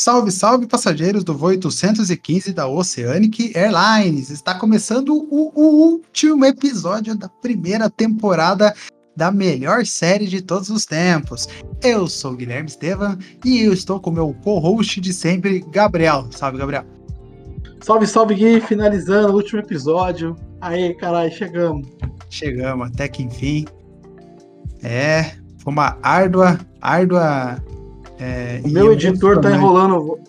Salve, salve passageiros do voo 815 da Oceanic Airlines! Está começando o, o, último episódio da primeira temporada da melhor série de todos os tempos. Eu sou o Guilherme Estevam e eu estou com meu co-host de sempre, Gabriel. Salve, Gabriel! Salve, salve, Gui! Finalizando o último episódio. Aí, caralho, chegamos. Chegamos, até que enfim. É, foi uma árdua, árdua é, o meu editor tá enrolando.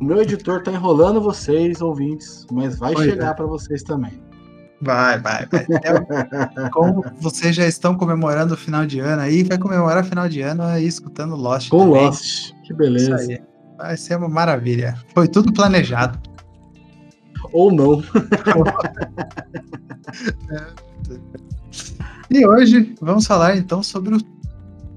O meu editor tá enrolando vocês, ouvintes, mas vai pois chegar é. para vocês também. Vai, vai, vai. É, como vocês já estão comemorando o final de ano aí, vai comemorar o final de ano aí escutando Lost. Com também. Lost, que beleza. Vai ser uma maravilha. Foi tudo planejado. Ou não. e hoje vamos falar então sobre o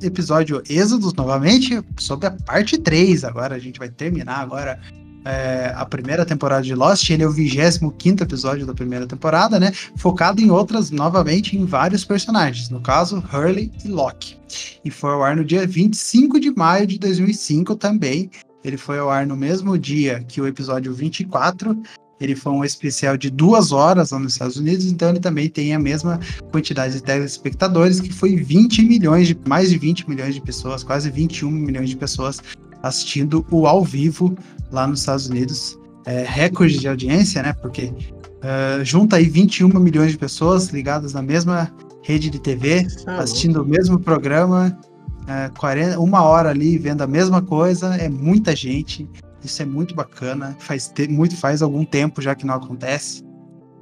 episódio Êxodos novamente, sobre a parte 3. Agora a gente vai terminar agora é, a primeira temporada de Lost. Ele é o 25 episódio da primeira temporada, né? Focado em outras, novamente, em vários personagens. No caso, Hurley e Locke. E foi ao ar no dia 25 de maio de 2005 também. Ele foi ao ar no mesmo dia que o episódio 24, ele foi um especial de duas horas lá nos Estados Unidos, então ele também tem a mesma quantidade de telespectadores, que foi 20 milhões de mais de 20 milhões de pessoas, quase 21 milhões de pessoas assistindo o ao vivo lá nos Estados Unidos. É, recorde de audiência, né? Porque uh, junta aí 21 milhões de pessoas ligadas na mesma rede de TV, é assistindo o mesmo programa, uh, 40, uma hora ali vendo a mesma coisa, é muita gente. Isso é muito bacana. Faz muito faz algum tempo já que não acontece.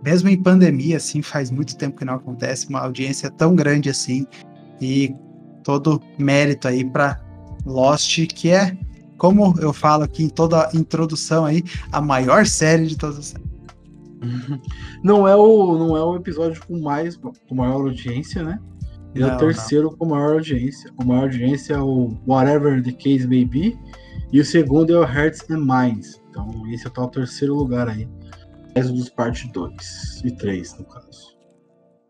Mesmo em pandemia, assim, faz muito tempo que não acontece uma audiência tão grande assim. E todo mérito aí para Lost, que é, como eu falo aqui em toda a introdução aí, a maior série de todas as Não é o, não é o episódio com mais com maior audiência, né? Ele é o terceiro não. com maior audiência. O maior audiência é o Whatever the Case May Be, e o segundo é o Hearts and Minds. Então, esse é o terceiro lugar aí. Dos parte 2 e 3, no caso.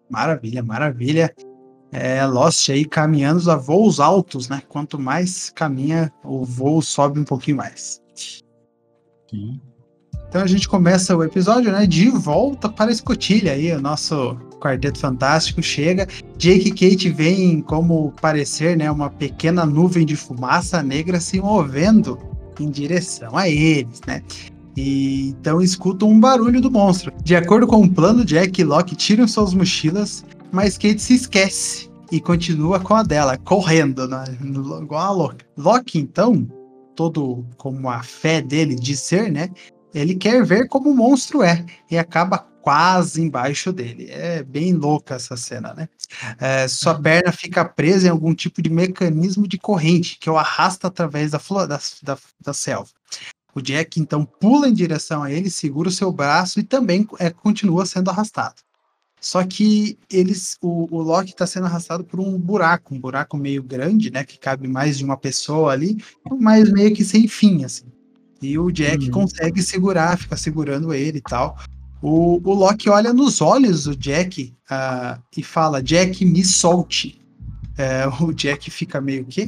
Maravilha, maravilha. É, Lost aí caminhando a voos altos, né? Quanto mais caminha, o voo sobe um pouquinho mais. Sim. Então a gente começa o episódio, né? De volta para a escotilha aí, o nosso Quarteto Fantástico chega. Jake e Kate veem como parecer, né, uma pequena nuvem de fumaça negra se movendo em direção a eles, né? E então escutam um barulho do monstro. De acordo com o plano, Jack e Locke tiram suas mochilas, mas Kate se esquece e continua com a dela, correndo, né? igual a Locke. Locke, então, todo como a fé dele de ser, né? Ele quer ver como o monstro é e acaba quase embaixo dele. É bem louca essa cena, né? É, sua uhum. perna fica presa em algum tipo de mecanismo de corrente que o arrasta através da, da, da, da selva. O Jack então pula em direção a ele, segura o seu braço e também é, continua sendo arrastado. Só que eles, o, o Loki está sendo arrastado por um buraco, um buraco meio grande, né, que cabe mais de uma pessoa ali, mas meio que sem fim, assim. E o Jack uhum. consegue segurar, fica segurando ele e tal. O, o Loki olha nos olhos do Jack uh, e fala: Jack, me solte. É, o Jack fica meio que,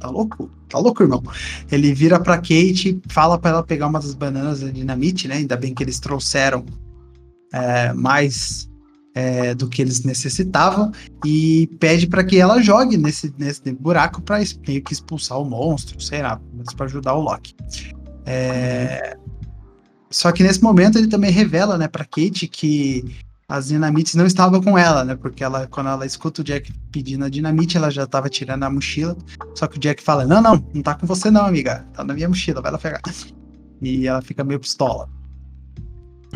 tá louco? Tá louco, irmão? Ele vira pra Kate, fala para ela pegar uma das bananas de dinamite, né? Ainda bem que eles trouxeram é, mais é, do que eles necessitavam e pede para que ela jogue nesse, nesse buraco para meio que expulsar o monstro, sei lá, para ajudar o Loki. É, só que nesse momento ele também revela, né, para Kate que as dinamites não estavam com ela, né? Porque ela, quando ela escuta o Jack pedindo a dinamite, ela já estava tirando a mochila. Só que o Jack fala: Não, não, não tá com você, não, amiga. Tá na minha mochila, vai lá pegar. E ela fica meio pistola.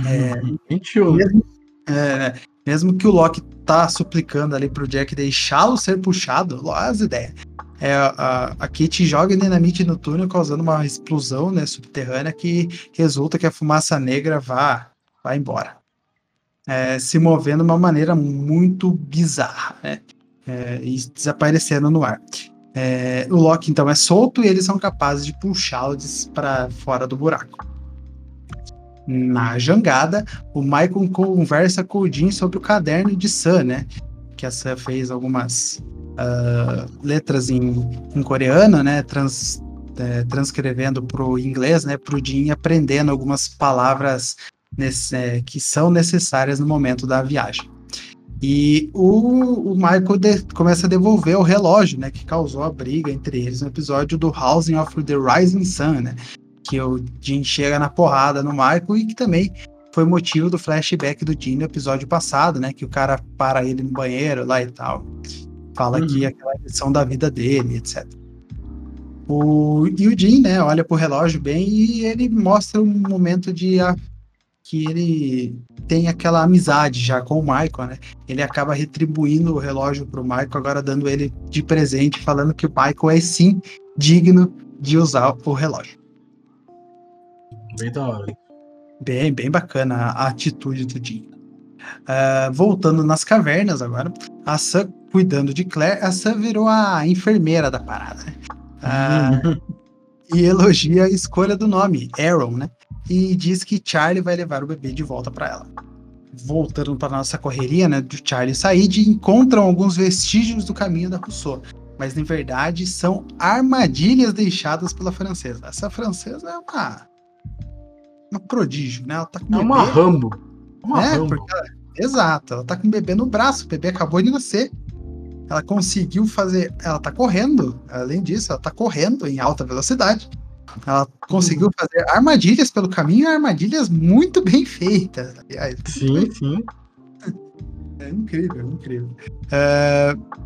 É, 21. Mesmo, é, mesmo que o Loki tá suplicando ali pro Jack deixá-lo ser puxado, as ideias. É, a, a Kate joga dinamite no túnel, causando uma explosão né, subterrânea que resulta que a fumaça negra vá, vá embora. É, se movendo de uma maneira muito bizarra, né? É, e desaparecendo no ar. É, o Loki então é solto e eles são capazes de puxá-lo para fora do buraco. Na jangada, o Michael conversa com o Jim sobre o caderno de Sam, né? Que a Sam fez algumas uh, letras em, em, coreano, né? Trans, é, transcrevendo para o inglês, né? Para o Jim aprendendo algumas palavras nesse, é, que são necessárias no momento da viagem. E o, o Michael de, começa a devolver o relógio, né? Que causou a briga entre eles no episódio do Housing of the Rising Sun, né? que o Jim chega na porrada no Michael e que também foi motivo do flashback do Jim no episódio passado, né? Que o cara para ele no banheiro lá e tal. Fala uhum. que é aquela lição da vida dele, etc. O, e o Jim, né, olha pro relógio bem e ele mostra um momento de a, que ele tem aquela amizade já com o Michael, né? Ele acaba retribuindo o relógio pro Michael, agora dando ele de presente, falando que o Michael é sim digno de usar o relógio. Bem da hora. Bem, bem bacana a atitude do Jim. Uh, voltando nas cavernas agora, a Sam cuidando de Claire, a Sam virou a enfermeira da parada, né? Uh, e elogia a escolha do nome, Aaron, né? E diz que Charlie vai levar o bebê de volta para ela. Voltando para nossa correria, né? Do Charlie e Said, encontram alguns vestígios do caminho da Rousseau. Mas, na verdade, são armadilhas deixadas pela francesa. Essa francesa é uma uma prodígio, né? Ela tá com é bebê, uma Rambo. Uma né? Rambo. Ela, exato, ela tá com o bebê no braço, o bebê acabou de nascer. Ela conseguiu fazer. Ela tá correndo, além disso, ela tá correndo em alta velocidade. Ela conseguiu uhum. fazer armadilhas pelo caminho, armadilhas muito bem feitas, aliás. Sim, sim. É incrível, incrível. Uh,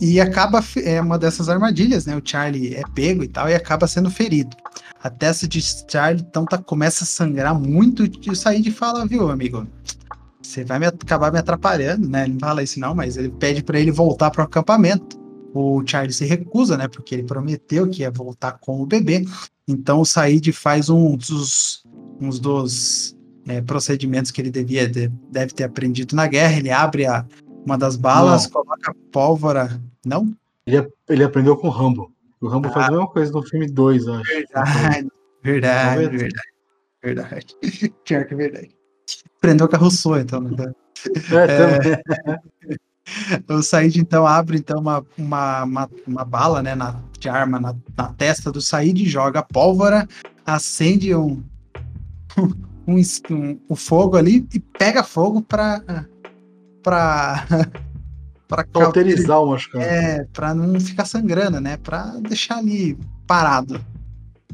e acaba é uma dessas armadilhas, né? O Charlie é pego e tal e acaba sendo ferido. A testa de Charlie então tá, começa a sangrar muito e o Said fala, viu, amigo? Você vai me, acabar me atrapalhando, né? Ele não fala isso não, mas ele pede para ele voltar para o acampamento. O Charlie se recusa, né? Porque ele prometeu que ia voltar com o bebê. Então o Said faz um dos, uns dos é, procedimentos que ele devia deve ter aprendido na guerra. Ele abre a, uma das balas, não. coloca pólvora. Não? Ele, ele aprendeu com o Rambo. O Rambo ah, faz a mesma coisa no filme 2, acho. Verdade, verdade, verdade. Verdade. Pior que é verdade. Aprendeu com a Rousseau, então. Né? É, é, o Said, então, abre então uma, uma, uma, uma bala né, na, de arma na, na testa do Said, joga pólvora, acende um, um, um, um fogo ali e pega fogo para para para cauterizar o machucado. É, para não ficar sangrando, né? Para deixar ali parado.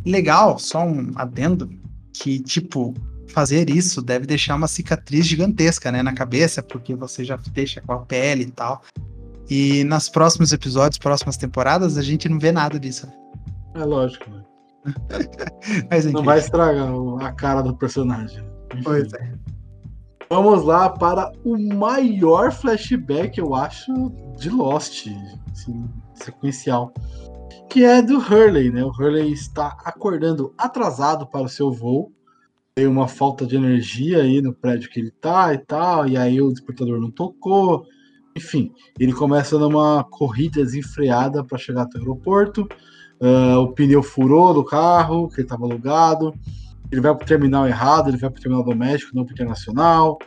Legal, só um adendo que tipo fazer isso deve deixar uma cicatriz gigantesca, né, na cabeça, porque você já deixa com a pele e tal. E nos próximos episódios, próximas temporadas, a gente não vê nada disso. É lógico, né? Mas, não vai estragar a cara do personagem. Enfim. Pois é. Vamos lá para o maior flashback, eu acho, de Lost, assim, sequencial. Que é do Hurley, né? O Hurley está acordando atrasado para o seu voo. Tem uma falta de energia aí no prédio que ele tá e tal, e aí o despertador não tocou. Enfim, ele começa numa corrida desenfreada para chegar até o aeroporto. Uh, o pneu furou do carro, que ele estava alugado ele vai para o terminal errado, ele vai para o terminal doméstico, não para internacional.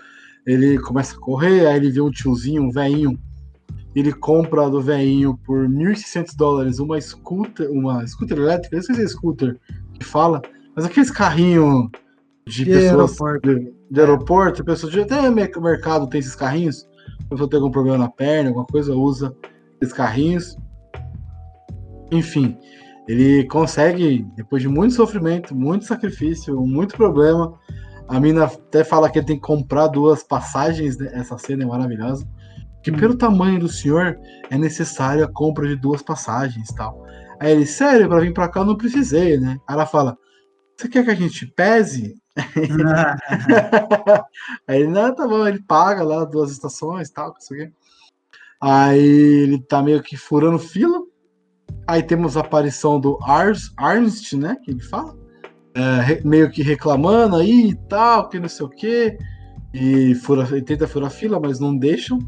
Ele começa a correr, aí ele vê um tiozinho, um velhinho. Ele compra do velhinho por 1.600 dólares uma scooter, uma scooter elétrica, não sei se é scooter que fala, mas aqueles carrinhos de, de pessoas aeroporto. De, de aeroporto, pessoas de até mercado tem esses carrinhos. A pessoa tem algum problema na perna, alguma coisa, usa esses carrinhos. Enfim, ele consegue, depois de muito sofrimento, muito sacrifício, muito problema. A mina até fala que ele tem que comprar duas passagens, né? essa cena é maravilhosa. Que pelo tamanho do senhor é necessário a compra de duas passagens tal. Aí ele, sério, para vir para cá eu não precisei, né? Aí ela fala: Você quer que a gente pese? Aí ele, não, tá bom, ele paga lá duas estações tal, não sei o quê. Aí ele tá meio que furando fila. Aí temos a aparição do Ars, Arnst, né? Que ele fala. É, meio que reclamando aí e tal, que não sei o quê. E fura, ele tenta furar fila, mas não deixam.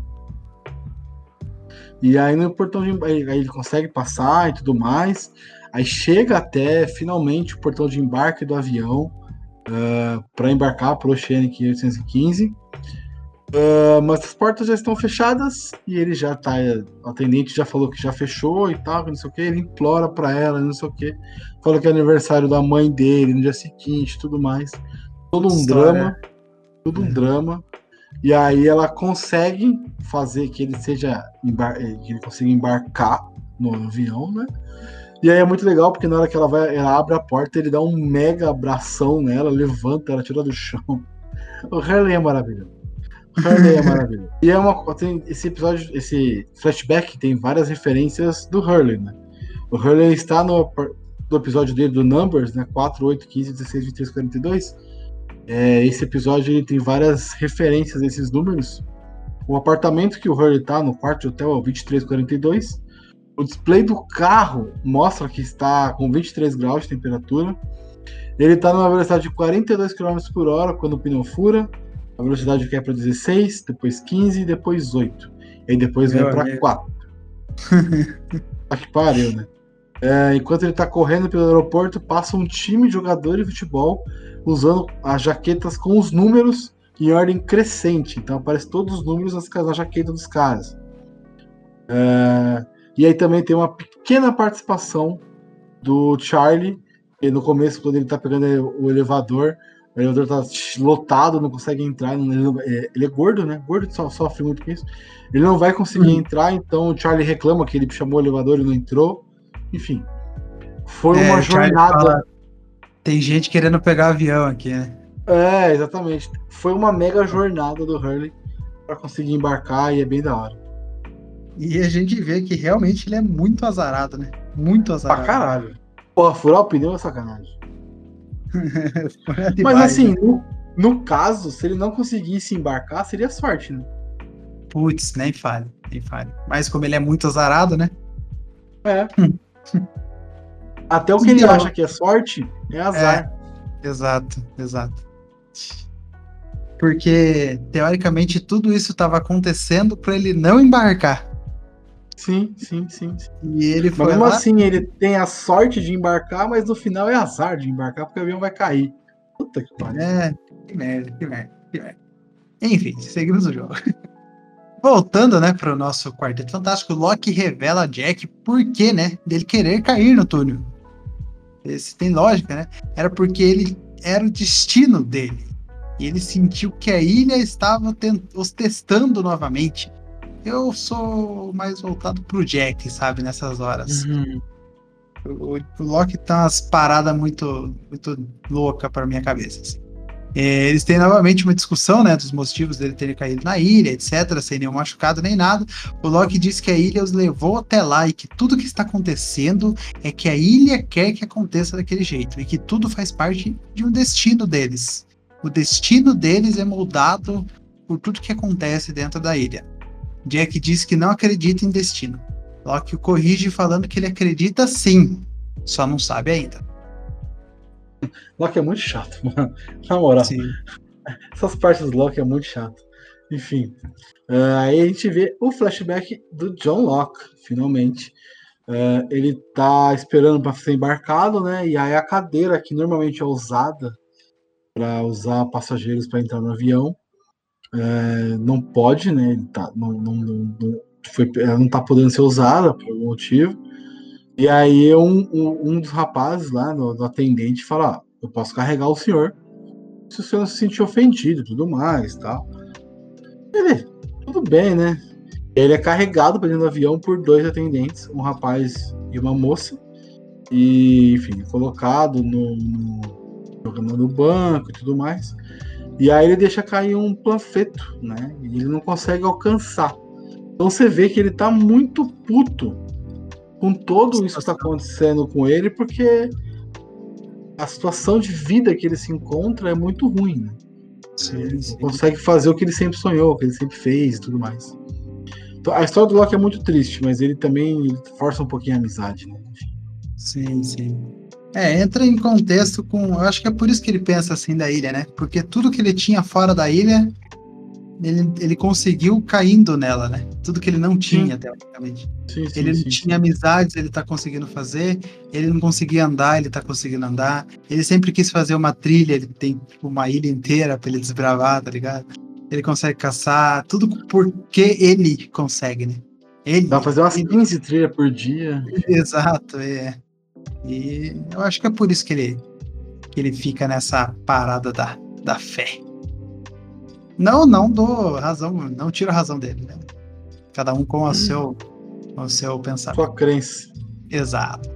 E aí no portão de aí ele consegue passar e tudo mais. Aí chega até finalmente o portão de embarque do avião uh, ah, para embarcar para o Oceanic 815. Uh, mas as portas já estão fechadas e ele já tá. O atendente já falou que já fechou e tal, não sei o que. Ele implora para ela, não sei o que. Fala que é aniversário da mãe dele no dia seguinte tudo mais. Todo um História. drama. Tudo um é. drama. E aí ela consegue fazer que ele seja. Eh, que ele consiga embarcar no avião, né? E aí é muito legal, porque na hora que ela vai, ela abre a porta, ele dá um mega abração nela, levanta ela, tira do chão. O Harley é maravilhoso. Hurley é maravilhoso. E é uma. Tem esse episódio, esse flashback tem várias referências do Hurley, né? O Hurley está no, no episódio dele do Numbers, né? 4, 8, 15, 16, 23, 42. É, esse episódio ele tem várias referências a esses números. O apartamento que o Hurley tá no quarto de hotel é o 2342. O display do carro mostra que está com 23 graus de temperatura. Ele está numa velocidade de 42 km por hora quando o pneu fura. A velocidade quer para 16, depois 15 e depois 8. E aí depois Meu vai para 4. tá que pariu, né? É, enquanto ele está correndo pelo aeroporto, passa um time de jogadores de futebol usando as jaquetas com os números em ordem crescente. Então aparece todos os números nas, na jaqueta dos caras. É, e aí também tem uma pequena participação do Charlie, no começo, quando ele tá pegando o elevador, o elevador tá lotado, não consegue entrar. É, ele é gordo, né? Gordo só sofre muito com isso. Ele não vai conseguir uhum. entrar, então o Charlie reclama que ele chamou o elevador e não entrou. Enfim. Foi é, uma jornada. Fala, tem gente querendo pegar avião aqui, né? É, exatamente. Foi uma mega jornada do Hurley para conseguir embarcar e é bem da hora. E a gente vê que realmente ele é muito azarado, né? Muito azarado. Pra caralho. Porra, furar o pneu é sacanagem. Mas assim, né? no, no, caso, se ele não conseguisse embarcar, seria sorte, né? Putz, nem fale, nem fale. Mas como ele é muito azarado, né? É. Até o que ele então- acha que é sorte é azar. É, exato, exato. Porque, teoricamente, tudo isso estava acontecendo para ele não embarcar. Sim, sim, sim. E ele foi. Mas mesmo lá... assim, ele tem a sorte de embarcar, mas no final é azar de embarcar, porque o avião vai cair. Puta que pariu. É, que merda, que merda, que merda. Enfim, seguimos o jogo. Voltando, né, para o nosso Quarteto Fantástico, Loki revela a Jack por que, né, dele querer cair no túnel. Esse tem lógica, né? Era porque ele era o destino dele. E ele sentiu que a ilha estava os testando novamente. Eu sou mais voltado pro Jack, sabe, nessas horas. Uhum. O, o, Loki tá umas paradas muito, muito louca para minha cabeça. Assim. É, eles têm novamente uma discussão, né, dos motivos dele terem caído na ilha, etc, sem nenhum machucado nem nada. O Loki diz que a ilha os levou até lá e que tudo que está acontecendo é que a ilha quer que aconteça daquele jeito e que tudo faz parte de um destino deles. O destino deles é moldado por tudo que acontece dentro da ilha. Jack diz que não acredita em destino. Loki o corrige falando que ele acredita sim, só não sabe ainda. Loki é muito chato, mano. Na moral. Sim. Essas partes do Loki é muito chato. Enfim. Uh, aí a gente vê o flashback do John Locke, finalmente. Uh, ele tá esperando para ser embarcado, né? E aí a cadeira que normalmente é usada para usar passageiros para entrar no avião é, não pode, né? Tá, não, não, não, foi, ela não tá podendo ser usada por algum motivo. E aí um, um, um dos rapazes lá, do, atendente, fala: ah, eu posso carregar o senhor se o senhor se sentir ofendido tudo mais tal. Ele, tudo bem, né? Ele é carregado para dentro do avião por dois atendentes, um rapaz e uma moça. E, enfim, colocado no, no, no banco e tudo mais. E aí ele deixa cair um panfleto, né? E ele não consegue alcançar. Então você vê que ele tá muito puto com tudo isso que está acontecendo com ele, porque a situação de vida que ele se encontra é muito ruim, né? Sim, ele sim. consegue fazer o que ele sempre sonhou, o que ele sempre fez e tudo mais. Então, a história do Loki é muito triste, mas ele também força um pouquinho a amizade, né? Sim, sim. É, entra em contexto com. Eu acho que é por isso que ele pensa assim da ilha, né? Porque tudo que ele tinha fora da ilha, ele, ele conseguiu caindo nela, né? Tudo que ele não tinha, sim. teoricamente. Sim, sim, ele não tinha amizades, ele tá conseguindo fazer. Ele não conseguia andar, ele tá conseguindo andar. Ele sempre quis fazer uma trilha, ele tem tipo, uma ilha inteira pra ele desbravar, tá ligado? Ele consegue caçar, tudo porque ele consegue, né? Ele. Dá pra fazer umas 15 trilhas por dia. Exato, é. E eu acho que é por isso que ele, que ele fica nessa parada da, da fé. Não, não dou razão, não tiro a razão dele, né? Cada um com o hum. seu, com o seu pensamento. Sua crença. Exato.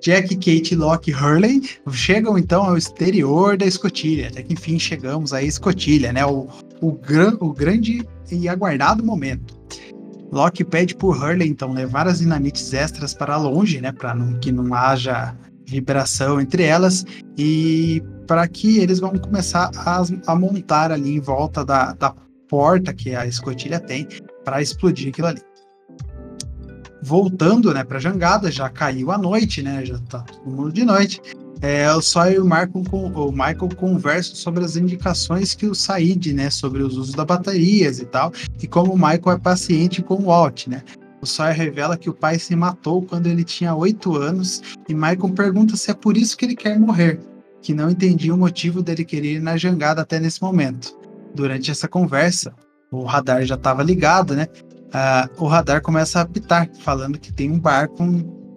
Jack, Kate, Locke e Hurley chegam então ao exterior da escotilha, até que enfim chegamos à escotilha, né? O, o, gran, o grande e aguardado momento. Locke pede por Hurley então levar as dinamites extras para longe, né, para que não haja vibração entre elas e para que eles vão começar a, a, montar ali em volta da, da porta que a escotilha tem para explodir aquilo ali. Voltando, né, para jangada, já caiu a noite, né, já tá todo mundo de noite. É, o Sawyer e o, Marco, o Michael conversam sobre as indicações que o Said, né, sobre os usos das baterias e tal, e como o Michael é paciente com o Walt, né. O Sawyer revela que o pai se matou quando ele tinha oito anos e Michael pergunta se é por isso que ele quer morrer, que não entendia o motivo dele querer ir na jangada até nesse momento. Durante essa conversa, o radar já estava ligado, né? Uh, o radar começa a apitar, falando que tem um barco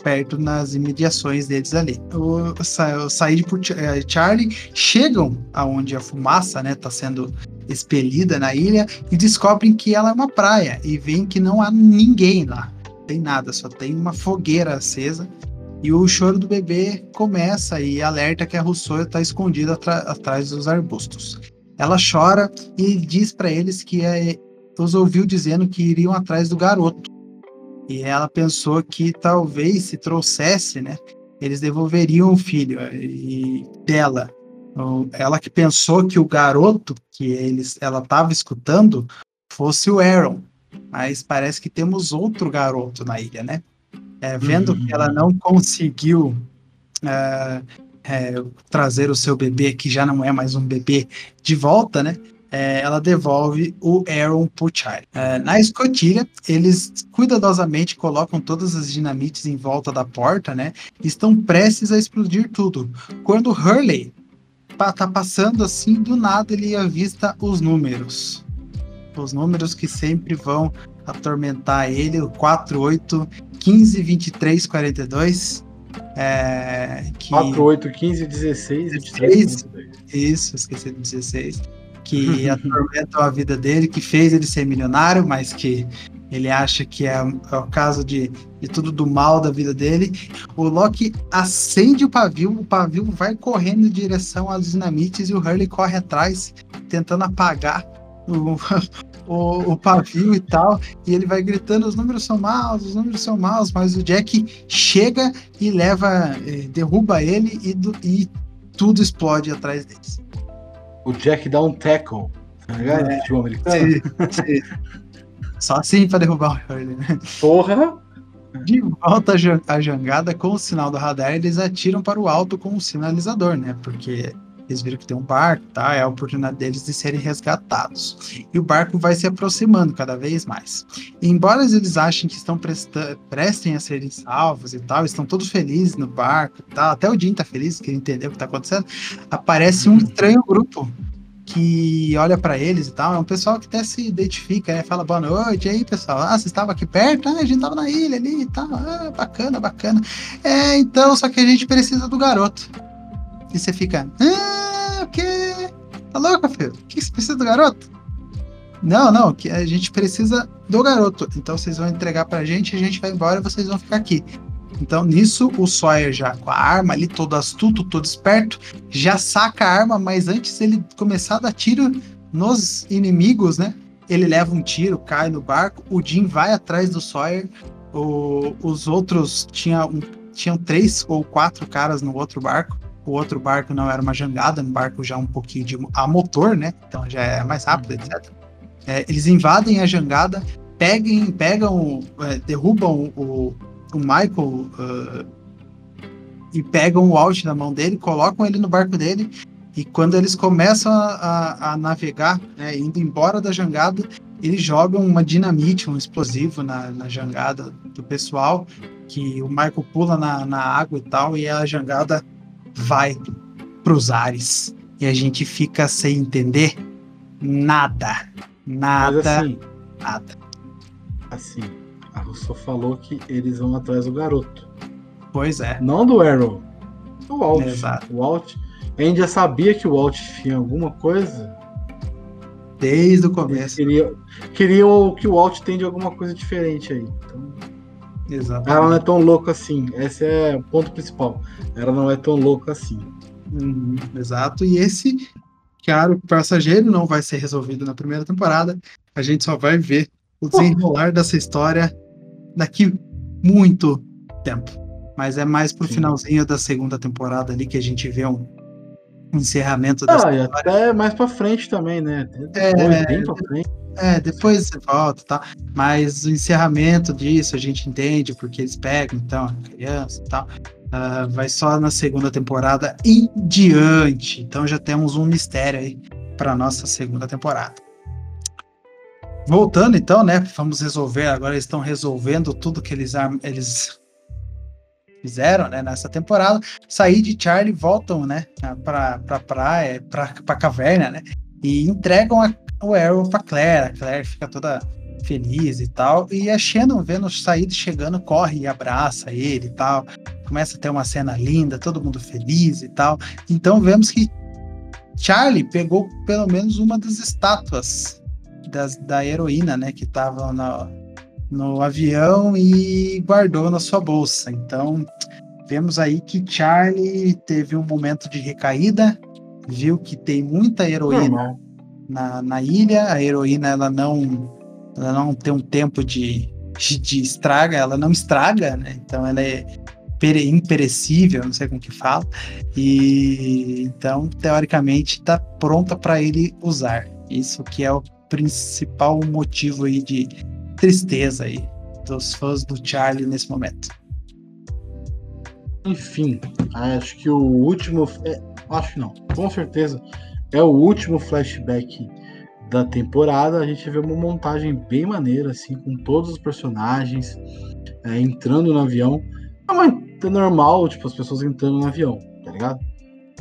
perto nas imediações deles ali. O, o Said eh, Charlie chegam aonde a fumaça, né, tá sendo expelida na ilha e descobrem que ela é uma praia e veem que não há ninguém lá. Tem nada, só tem uma fogueira acesa. E o choro do bebê começa e alerta que a Rousseau está escondida atrás dos arbustos. Ela chora e diz para eles que é, os ouviu dizendo que iriam atrás do garoto, e ela pensou que talvez se trouxesse, né, eles devolveriam o filho e dela. Ela que pensou que o garoto que eles, ela estava escutando fosse o Aaron, mas parece que temos outro garoto na ilha, né? É, vendo uhum. que ela não conseguiu é, é, trazer o seu bebê, que já não é mais um bebê, de volta, né? É, ela devolve o Aaron pro Charlie. É, na escotilha, eles cuidadosamente colocam todas as dinamites em volta da porta, né? Estão prestes a explodir tudo. Quando Hurley tá passando assim, do nada ele avista os números. Os números que sempre vão atormentar ele, o 48, 15, 23, 42. É, que... 4, 8, 15, 16, 23. Isso, esqueci do 16 que atormentam a vida dele, que fez ele ser milionário, mas que ele acha que é, é, o caso de, de tudo do mal da vida dele. O Loki acende o pavio, o pavio vai correndo em direção às dinamites e o Hurley corre atrás, tentando apagar o, o, o, pavio e tal. E ele vai gritando: os números são maus, os números são maus. Mas o Jack chega e leva, eh, derruba ele e, e tudo explode atrás deles o Jack dá um tackle, tá ligado? É, Futebol americano. Sim, sim. Só assim pra derrubar o Hurley, né? Porra! De volta à jangada com o sinal do radar, eles atiram para o alto com o sinalizador, né? Porque eles viram que tem um barco, tá? É a oportunidade deles de serem resgatados. E o barco vai se aproximando cada vez mais. E embora eles achem que estão prestem a serem salvos e tal, estão todos felizes no barco e tal, até o Jim tá feliz, que entendeu o que tá acontecendo, aparece um estranho grupo que olha para eles e tal, é um pessoal que até se identifica, né? Fala boa noite, e aí pessoal, ah, você estava aqui perto? Ah, a gente estava na ilha ali e tal, ah, bacana, bacana. É, então, só que a gente precisa do garoto. E você fica, ah, o quê? Tá louco, filho? O que você precisa do garoto? Não, não, que a gente precisa do garoto. Então vocês vão entregar pra gente, a gente vai embora e vocês vão ficar aqui. Então, nisso, o Sawyer já com a arma ali, todo astuto, todo esperto, já saca a arma, mas antes ele começar a dar tiro nos inimigos, né? Ele leva um tiro, cai no barco, o Jim vai atrás do Sawyer, o, os outros tinha um, tinham três ou quatro caras no outro barco, o outro barco não era uma jangada, um barco já um pouquinho de a motor, né? Então já é mais rápido, uhum. etc. É, eles invadem a jangada, peguem, pegam, é, derrubam o, o Michael uh, e pegam o Walt na mão dele, colocam ele no barco dele. E quando eles começam a, a, a navegar, né, indo embora da jangada, eles jogam uma dinamite, um explosivo na, na jangada do pessoal, que o Michael pula na, na água e tal, e a jangada vai pros ares. E a gente fica sem entender nada. Nada. Mas assim, nada. Assim, a Russo falou que eles vão atrás do garoto. Pois é. Não do Arrow. Do Walt. Exato. O Walt. A gente já sabia que o Walt tinha alguma coisa. Desde o começo. Queriam, queriam que o Walt tenha alguma coisa diferente aí. Então, Exato. Ela não é tão louca assim. Esse é o ponto principal. Ela não é tão louca assim. Uhum, exato. E esse, claro, passageiro não vai ser resolvido na primeira temporada. A gente só vai ver o desenrolar dessa história daqui muito tempo. Mas é mais pro Sim. finalzinho da segunda temporada ali que a gente vê um, encerramento dessa ah, história. E até mais pra frente também, né? Depois, é, bem pra frente. É, depois você volta, tá? Mas o encerramento disso a gente entende porque eles pegam, então, a criança e tal. Uh, vai só na segunda temporada em diante. Então já temos um mistério aí para nossa segunda temporada. Voltando então, né? Vamos resolver. Agora eles estão resolvendo tudo que eles, eles fizeram, né? Nessa temporada. Sair de Charlie voltam, né? Para pra praia, para caverna, né? E entregam a o Arrow pra Claire. A Claire fica toda feliz e tal. E a Shannon vendo o Said chegando, corre e abraça ele e tal. Começa a ter uma cena linda, todo mundo feliz e tal. Então vemos que Charlie pegou pelo menos uma das estátuas das, da heroína, né? Que tava no, avião e guardou na sua bolsa. Então vemos aí que Charlie teve um momento de recaída, viu que tem muita heroína. Na, na ilha. A heroína ela não, ela não tem um tempo de, de estraga, ela não estraga, né? Então ela é imperecível, não sei como que fala. E então, teoricamente, está pronta para ele usar. Isso que é o principal motivo aí de tristeza aí dos fãs do Charlie nesse momento. Enfim, acho que o último. É, acho não, com certeza é o último flashback da temporada. A gente vê uma montagem bem maneira, assim, com todos os personagens é, entrando no avião. É uma é normal, tipo, as pessoas entrando no avião, tá ligado?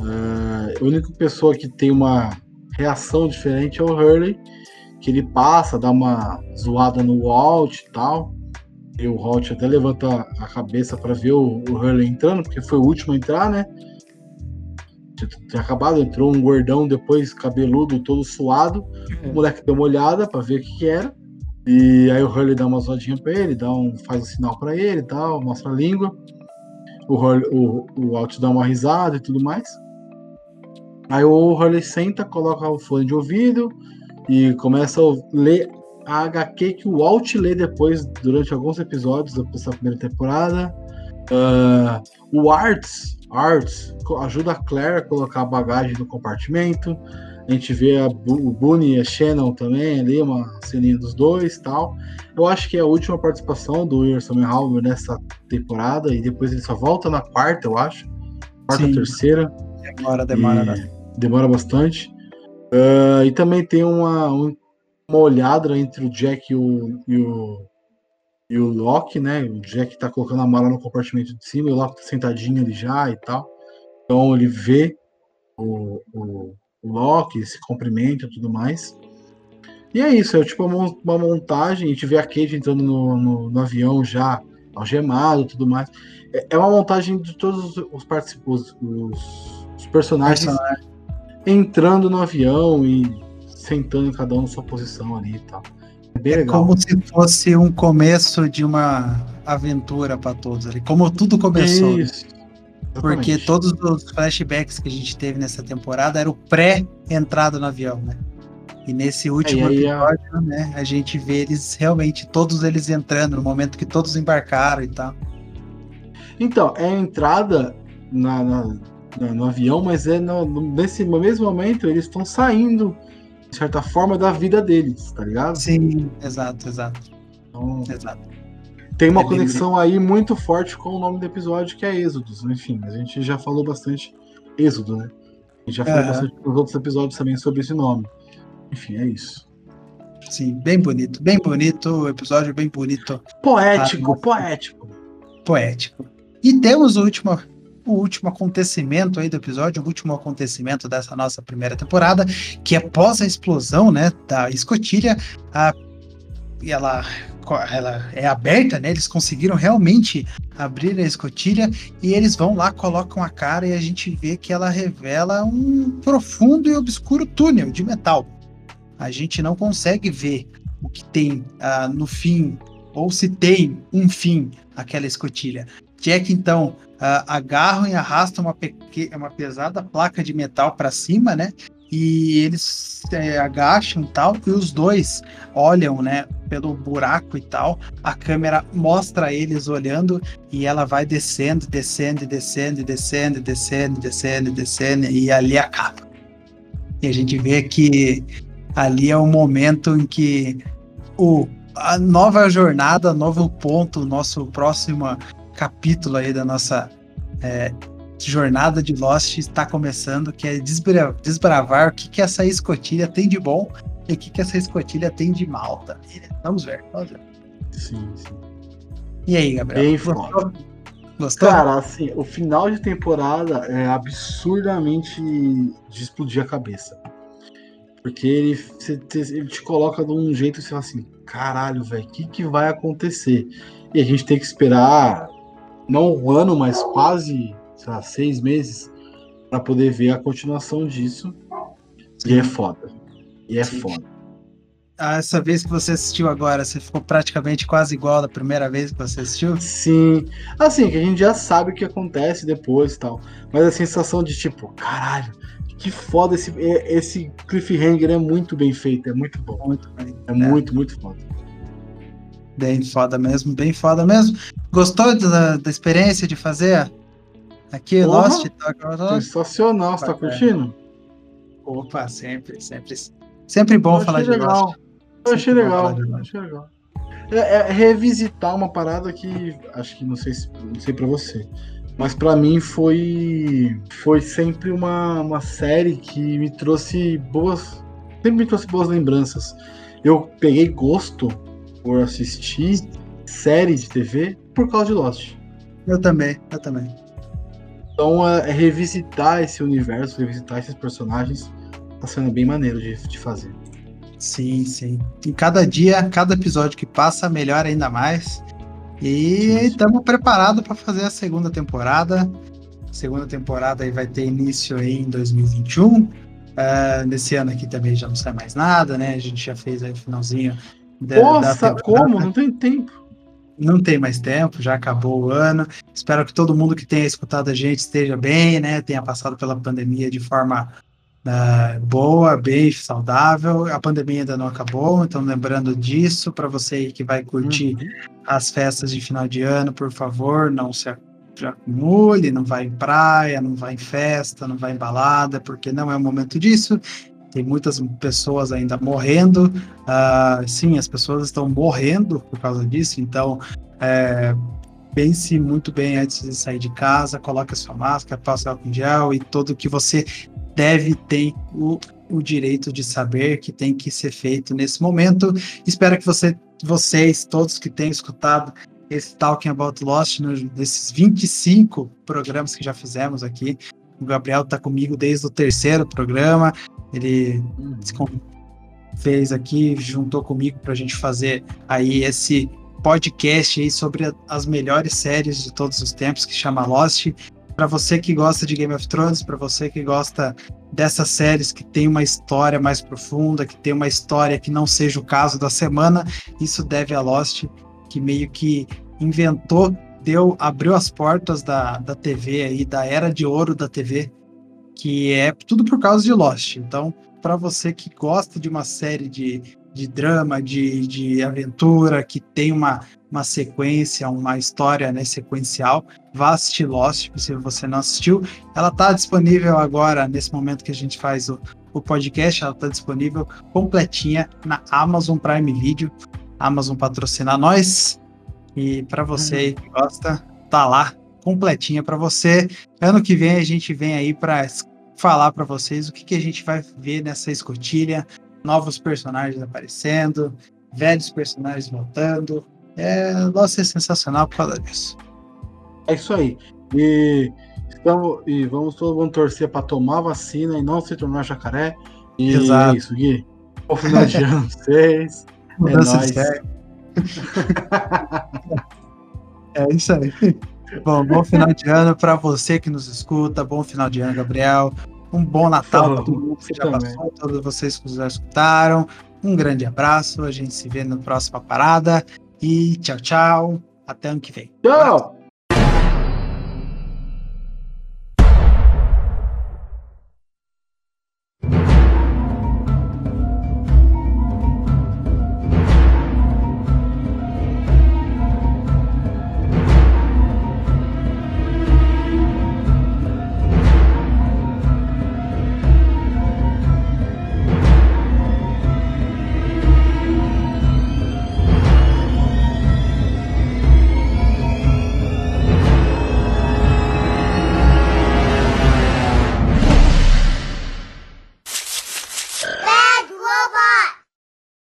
Uh, a única pessoa que tem uma reação diferente é o Hurley, que ele passa, dá uma zoada no Walt e tal. E o Walt até levanta a cabeça para ver o, o Hurley entrando, porque foi o último a entrar, né? Tinha acabado, entrou um gordão depois, cabeludo, todo suado. É. O moleque deu uma olhada para ver o que, que, era. E aí o Hurley dá uma zoadinha pra ele, dá um, faz um sinal para ele e tal, mostra a língua. O, Hurley, o, o Alt dá uma risada e tudo mais. Aí o Hurley senta, coloca o fone de ouvido e começa a ler a HQ que o Walt lê depois, durante alguns episódios da primeira temporada. Uh, o Arts, Arts ajuda a Claire a colocar a bagagem no compartimento. A gente vê a, o Boone e a Shannon também ali, uma ceninha dos dois tal. Eu acho que é a última participação do Will Somerhalder nessa temporada, e depois ele só volta na quarta, eu acho. Quarta, Sim. terceira. Demora, demora. Né? Demora bastante. Uh, e também tem uma, uma olhada entre o Jack e o, e o, e o Loki, né? O Jack tá colocando a mala no compartimento de cima, e o Loki tá sentadinho ali já e tal. Então ele vê o, o, o Loki, se cumprimenta e tudo mais. E é isso, é tipo uma, uma montagem, a gente vê a Kate entrando no, no, no avião já algemado e tudo mais. É, é, uma montagem de todos os participantes, os, os personagens entrando no avião e sentando cada um na sua posição ali e tal. É, bem é legal. como se fosse um começo de uma aventura para todos ali, como tudo começou. Isso. Porque todos os flashbacks que a gente teve nessa temporada era o pré-entrada no avião, né? E nesse último aí, episódio, a... né, a gente vê eles realmente, todos eles entrando, no momento que todos embarcaram e tal. Então, é a entrada na, na no, no avião, mas é no, nesse mesmo momento eles estão saindo, certa forma, da vida deles, tá ligado? Sim, exato, exato. Então, exato. Tem uma é conexão bem... aí muito forte com o nome do episódio, que é Êxodos. Enfim, a gente já falou bastante Êxodo, né? A gente já falou uhum. bastante nos outros episódios também sobre esse nome. Enfim, é isso. Sim, bem bonito, bem bonito, episódio bem bonito. Poético, ah, poético. Poético. E temos o último, o último acontecimento aí do episódio, o último acontecimento dessa nossa primeira temporada, que é após a explosão, né, da escotilha, a, e ela, ela é aberta, né, eles conseguiram realmente abrir a escotilha e eles vão lá, colocam a cara e a gente vê que ela revela um profundo e obscuro túnel de metal a gente não consegue ver o que tem uh, no fim, ou se tem um fim aquela escotilha. Jack, então, uh, agarram e arrastam uma, uma pesada placa de metal para cima, né? E eles é, agacham tal, e os dois olham, né, pelo buraco e tal. A câmera mostra eles olhando e ela vai descendo, descendo, descendo, descendo, descendo, descendo, descendo, e ali acaba. E a gente vê que ali é o momento em que o, a nova jornada, novo ponto, nosso próximo capítulo aí da nossa é, jornada de Lost está começando, que é desbra desbravar o que, que essa escotilha tem de bom e o que, que essa escotilha tem de malta. Vamos ver, vamos ver. Sim, sim. E aí, Gabriel? Bem Gostou? Gostou? Cara, assim, o final de temporada é absurdamente de explodir a cabeça. Porque ele, ele te coloca de um jeito você fala assim: caralho, velho, o que, que vai acontecer? E a gente tem que esperar, não um ano, mas quase lá, seis meses para poder ver a continuação disso. E é foda. E é Sim. foda. Ah, essa vez que você assistiu agora, você ficou praticamente quase igual da primeira vez que você assistiu? Sim. Assim, que a gente já sabe o que acontece depois e tal. Mas a sensação de tipo, caralho, que foda esse, esse cliffhanger é muito bem feito, é muito bom. Muito bem. É, é, muito, muito foda. Bem foda mesmo, bem foda mesmo. Gostou da, da experiência de fazer aqui Porra, Lost? Sensacional, você tá curtindo? Opa, sempre, sempre. Sempre bom falar de legal. Lost. Eu achei legal, achei legal. É, é, revisitar uma parada que acho que não sei, não sei para você. Mas para mim foi foi sempre uma, uma série que me trouxe boas sempre me trouxe boas lembranças. Eu peguei gosto por assistir série de TV por causa de Lost. Eu também, eu também. Então é, é revisitar esse universo, revisitar esses personagens, tá sendo bem maneiro de, de fazer. Sim, sim. E cada dia, cada episódio que passa, melhora ainda mais. E estamos preparados para fazer a segunda temporada. segunda temporada aí vai ter início aí em 2021. Uh, ah, nesse ano aqui também já não sai mais nada, né? A gente já fez aí o finalzinho. Nossa, como? Não tem tempo. Não tem mais tempo, já acabou o ano. Espero que todo mundo que tenha escutado a gente esteja bem, né? Tenha passado pela pandemia de forma uh, boa, bem saudável. A pandemia ainda não acabou, então lembrando disso, para você que vai curtir uhum. as festas de final de ano, por favor, não se acumule, não vai em praia, não vai em festa, não vai em balada, porque não é o momento disso. Tem muitas pessoas ainda morrendo. Uh, sim, as pessoas estão morrendo por causa disso, então é, pense muito bem antes de sair de casa, coloque a sua máscara, passe álcool em gel e tudo que você deve ter o, o direito de saber que tem que ser feito nesse momento. Espero que você, vocês, todos que tenham escutado esse Talking About Lost, nesses 25 programas que já fizemos aqui. O Gabriel está comigo desde o terceiro programa. Ele fez aqui, juntou comigo para a gente fazer aí esse podcast aí sobre as melhores séries de todos os tempos, que chama Lost para você que gosta de Game of Thrones, para você que gosta dessas séries que tem uma história mais profunda, que tem uma história que não seja o caso da semana, isso deve a Lost, que meio que inventou, deu, abriu as portas da, da TV aí, da era de ouro da TV, que é tudo por causa de Lost. Então, para você que gosta de uma série de de drama, de, de aventura, que tem uma, uma sequência, uma história né, sequencial, vá assistir Lost, se você não assistiu. Ela está disponível agora, nesse momento que a gente faz o, o podcast, ela está disponível completinha na Amazon Prime Video. Amazon patrocina nós. E para você uhum. que gosta, tá lá completinha para você. Ano que vem a gente vem aí para falar para vocês o que, que a gente vai ver nessa escotilha, novos personagens aparecendo, velhos personagens voltando. É, nossa, é sensacional por causa disso. É isso aí. E, então, e vamos todo mundo torcer para tomar vacina e não se tornar jacaré. E Exato. é isso, Gui. Bom final de ano vocês. É nóis. é isso aí. Bom, bom final de ano para você que nos escuta. Bom final de ano, Gabriel. Um bom Natal para todo mundo que já também. passou, todos vocês que já escutaram. Um grande abraço. A gente se vê na próxima parada. E tchau, tchau. Até ano que vem. Tchau!